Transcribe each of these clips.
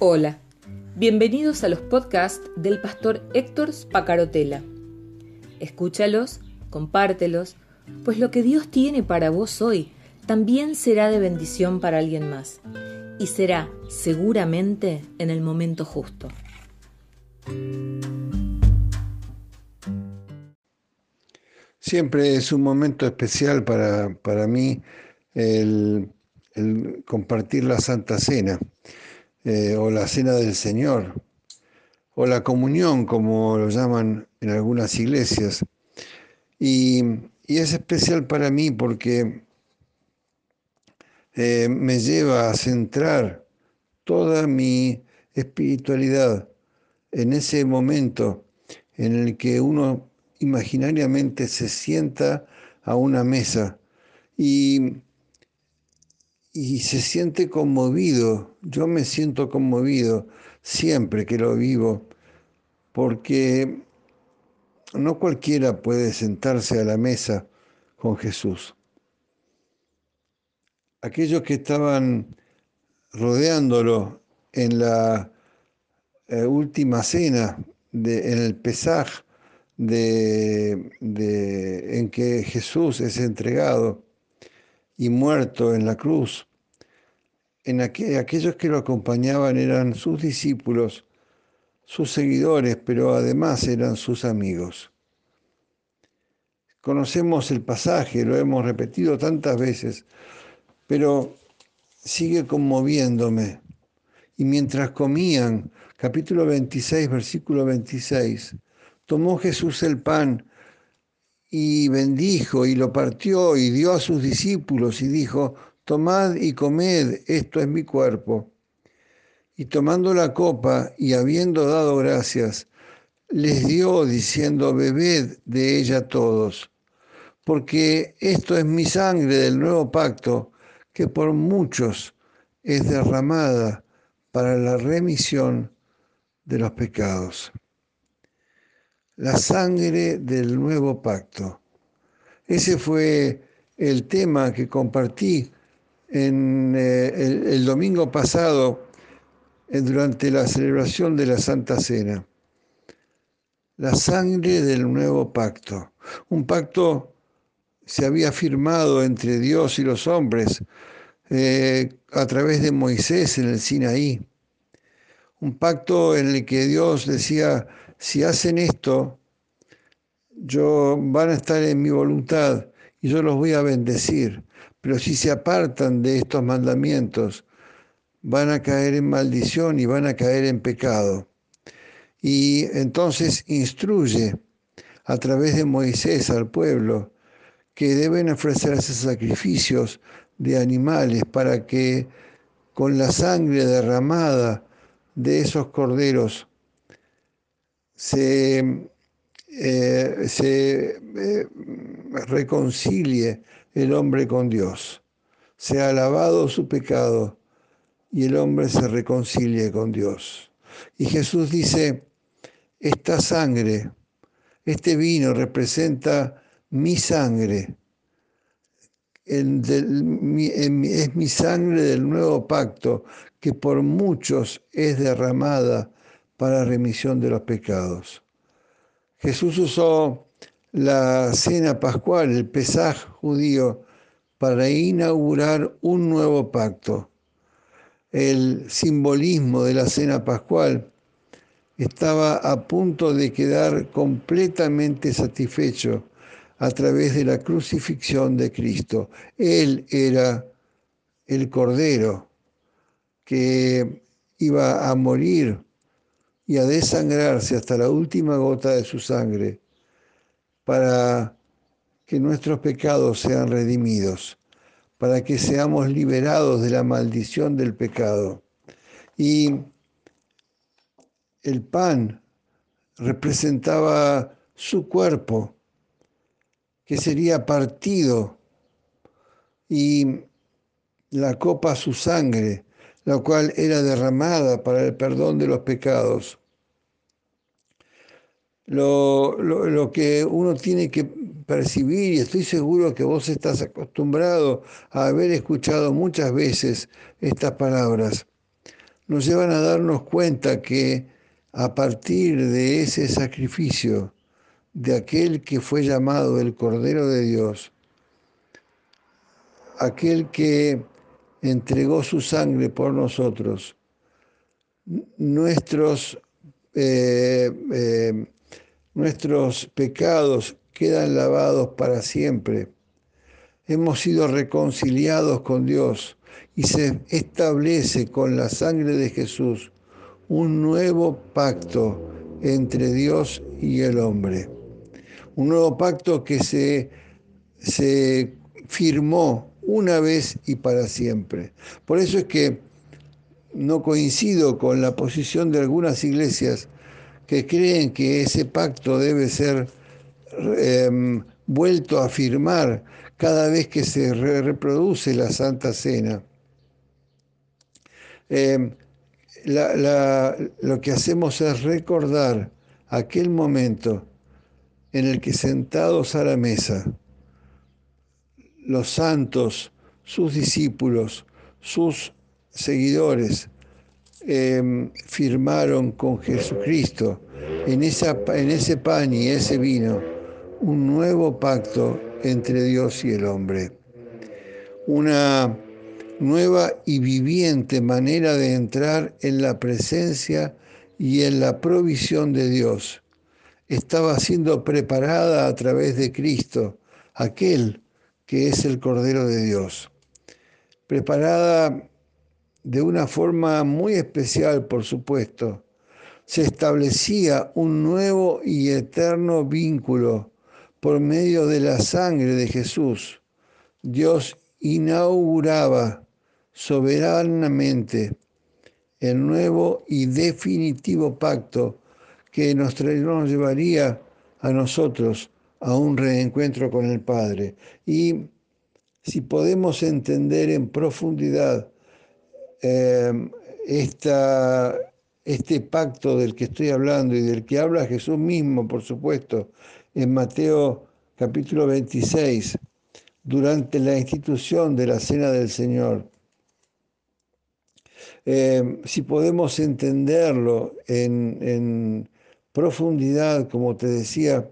Hola, bienvenidos a los podcasts del pastor Héctor Spacarotela. Escúchalos, compártelos, pues lo que Dios tiene para vos hoy también será de bendición para alguien más y será seguramente en el momento justo. Siempre es un momento especial para, para mí el, el compartir la Santa Cena. Eh, o la cena del Señor, o la comunión, como lo llaman en algunas iglesias. Y, es especial para mí porque eh, me lleva a centrar toda mi espiritualidad en ese momento en el que uno imaginariamente se sienta a una mesa y y se siente conmovido. Yo me siento conmovido siempre que lo vivo, porque no cualquiera puede sentarse a la mesa con Jesús. Aquellos que estaban rodeándolo en la eh, última cena, de, en el Pesaj, de, en que Jesús es entregado, y muerto en la cruz. En aquellos que lo acompañaban eran sus discípulos, sus seguidores, pero además eran sus amigos. Conocemos el pasaje, lo hemos repetido tantas veces, pero sigue conmoviéndome. Y mientras comían, capítulo 26, versículo 26, tomó Jesús el pan y bendijo y lo partió y dio a sus discípulos y dijo, tomad y comed, esto es mi cuerpo. Y tomando la copa y habiendo dado gracias, les dio diciendo, bebed de ella todos, porque esto es mi sangre del nuevo pacto, que por muchos es derramada para la remisión de los pecados la sangre del nuevo pacto. Ese fue el tema que compartí en eh, el, domingo pasado eh, durante la celebración de la Santa Cena. La sangre del nuevo pacto. Un pacto se había firmado entre Dios y los hombres eh, a través de Moisés en el Sinaí. Un pacto en el que Dios decía, si hacen esto, yo van a estar en mi voluntad yo los voy a bendecir. Pero si se apartan de estos mandamientos, van a caer en maldición y van a caer en pecado. Y entonces instruye a través de Moisés al pueblo que deben ofrecerse sacrificios de animales para que con la sangre derramada de esos corderos se, eh, se eh, reconcilie el hombre con Dios, sea alabado su pecado y el hombre se reconcilie con Dios. Y Jesús dice, esta sangre, este vino representa mi sangre, es mi sangre del nuevo pacto que por muchos es derramada para remisión de los pecados. Jesús usó la cena pascual, el Pesaj judío, para inaugurar un nuevo pacto. El simbolismo de la cena pascual estaba a punto de quedar completamente satisfecho a través de la crucifixión de Cristo. Él era el Cordero que iba a morir y a desangrarse hasta la última gota de su sangre para que nuestros pecados sean redimidos, para que seamos liberados de la maldición del pecado. Y el pan representaba su cuerpo, que sería partido, y la copa su sangre, la cual era derramada para el perdón de los pecados. Lo, que uno tiene que percibir, y estoy seguro que vos estás acostumbrado a haber escuchado muchas veces estas palabras, nos llevan a darnos cuenta que a partir de ese sacrificio de aquel que fue llamado el Cordero de Dios, aquel que entregó su sangre por nosotros, nuestros, eh, eh, nuestros pecados quedan lavados para siempre. Hemos sido reconciliados con Dios y se establece con la sangre de Jesús un nuevo pacto entre Dios y el hombre. Un nuevo pacto que se, se firmó una vez y para siempre. Por eso es que no coincido con la posición de algunas iglesias que creen que ese pacto debe ser em, vuelto a firmar cada vez que se reproduce la Santa Cena. Em, lo que hacemos es recordar aquel momento en el que sentados a la mesa, los santos, sus discípulos, sus seguidores, em, firmaron con Jesucristo en, en ese pan y ese vino un nuevo pacto entre Dios y el hombre. Una nueva y viviente manera de entrar en la presencia y en la provisión de Dios. Estaba siendo preparada a través de Cristo, aquel que es el Cordero de Dios. Preparada de una forma muy especial, por supuesto. Se establecía un nuevo y eterno vínculo por medio de la sangre de Jesús. Dios inauguraba soberanamente el nuevo y definitivo pacto que nos, nos llevaría a nosotros a un reencuentro con el Padre. Y si podemos entender en profundidad eh, este pacto del que estoy hablando y del que habla Jesús mismo, por supuesto, en Mateo capítulo 26, durante la institución de la Cena del Señor, eh, si podemos entenderlo en, profundidad, como te decía,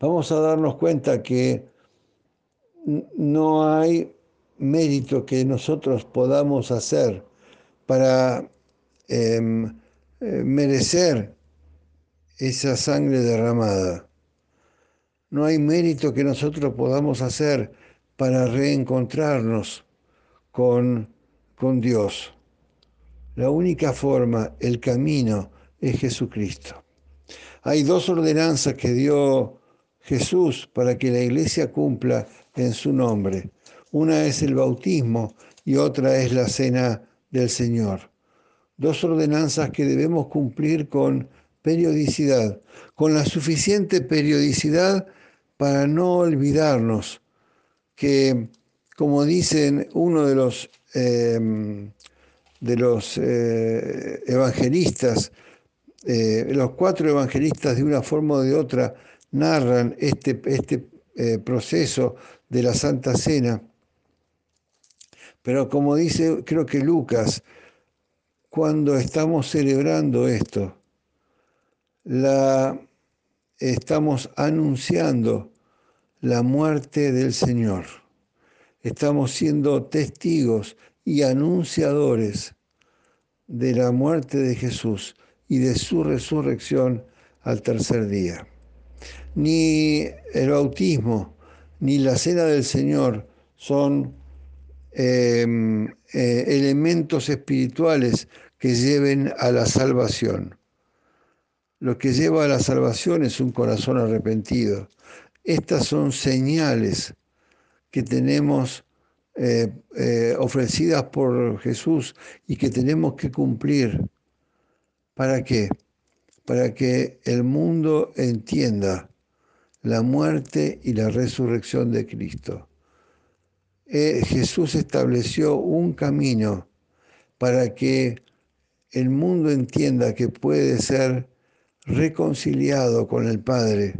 vamos a darnos cuenta que no hay mérito que nosotros podamos hacer para em, eh, merecer esa sangre derramada. No hay mérito que nosotros podamos hacer para reencontrarnos con con Dios. La única forma, el camino, es Jesucristo. Hay dos ordenanzas que dio Jesús para que la iglesia cumpla en su nombre. Una es el bautismo y otra es la cena del Señor. Dos ordenanzas que debemos cumplir con periodicidad, con la suficiente periodicidad para no olvidarnos que, como dicen uno de los Em, de los eh, evangelistas, eh, los cuatro evangelistas de una forma o de otra narran este, este eh, proceso de la Santa Cena. Pero como dice, creo que Lucas, cuando estamos celebrando esto, la, estamos anunciando la muerte del Señor estamos siendo testigos y anunciadores de la muerte de Jesús y de su resurrección al tercer día. Ni el bautismo ni la cena del Señor son em, eh, elementos espirituales que lleven a la salvación. Lo que lleva a la salvación es un corazón arrepentido. Estas son señales que tenemos eh, eh, ofrecidas por Jesús y que tenemos que cumplir. ¿Para qué? Para que el mundo entienda la muerte y la resurrección de Cristo. Eh, Jesús estableció un camino para que el mundo entienda que puede ser reconciliado con el Padre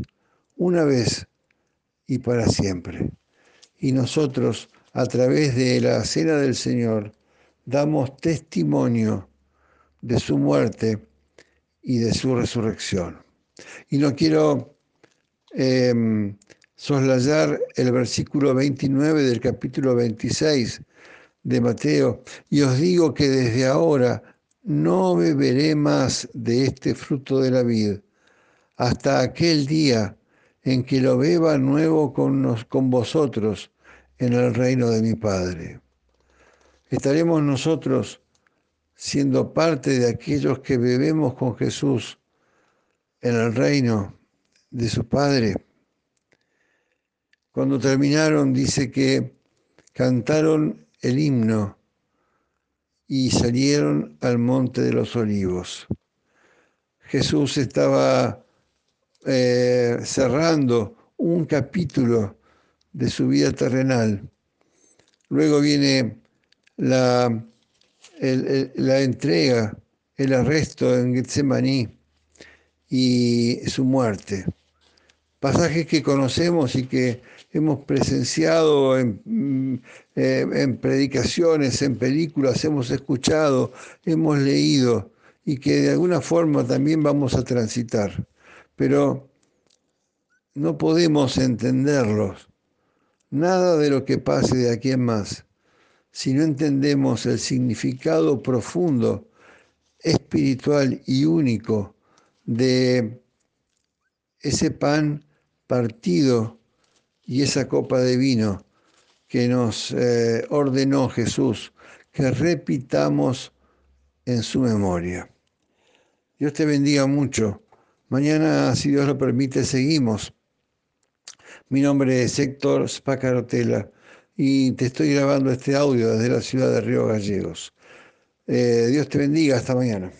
una vez y para siempre y nosotros, a través de la cena del Señor, damos testimonio de su muerte y de su resurrección. Y no quiero eh, soslayar el versículo 29 del capítulo 26 de Mateo, y os digo que desde ahora no beberé más de este fruto de la vid, hasta aquel día en que lo beba nuevo con, con vosotros en el reino de mi Padre. Estaremos nosotros siendo parte de aquellos que bebemos con Jesús en el reino de su Padre. Cuando terminaron, dice que cantaron el himno y salieron al monte de los olivos. Jesús estaba eh, cerrando un capítulo de su vida terrenal. Luego viene la, la entrega, el arresto en Getsemaní y su muerte. Pasajes que conocemos y que hemos presenciado en, mm, eh, en, predicaciones, en películas, hemos escuchado, hemos leído y que de alguna forma también vamos a transitar. Pero no podemos entenderlos, nada de lo que pase de aquí en más, si no entendemos el significado profundo, espiritual y único de ese pan partido y esa copa de vino que nos eh, ordenó Jesús que repitamos en su memoria. Dios te bendiga mucho. Mañana, si Dios lo permite, seguimos. Mi nombre es Héctor Spacarotela y te estoy grabando este audio desde la ciudad de Río Gallegos. Eh, Dios te bendiga. Hasta mañana.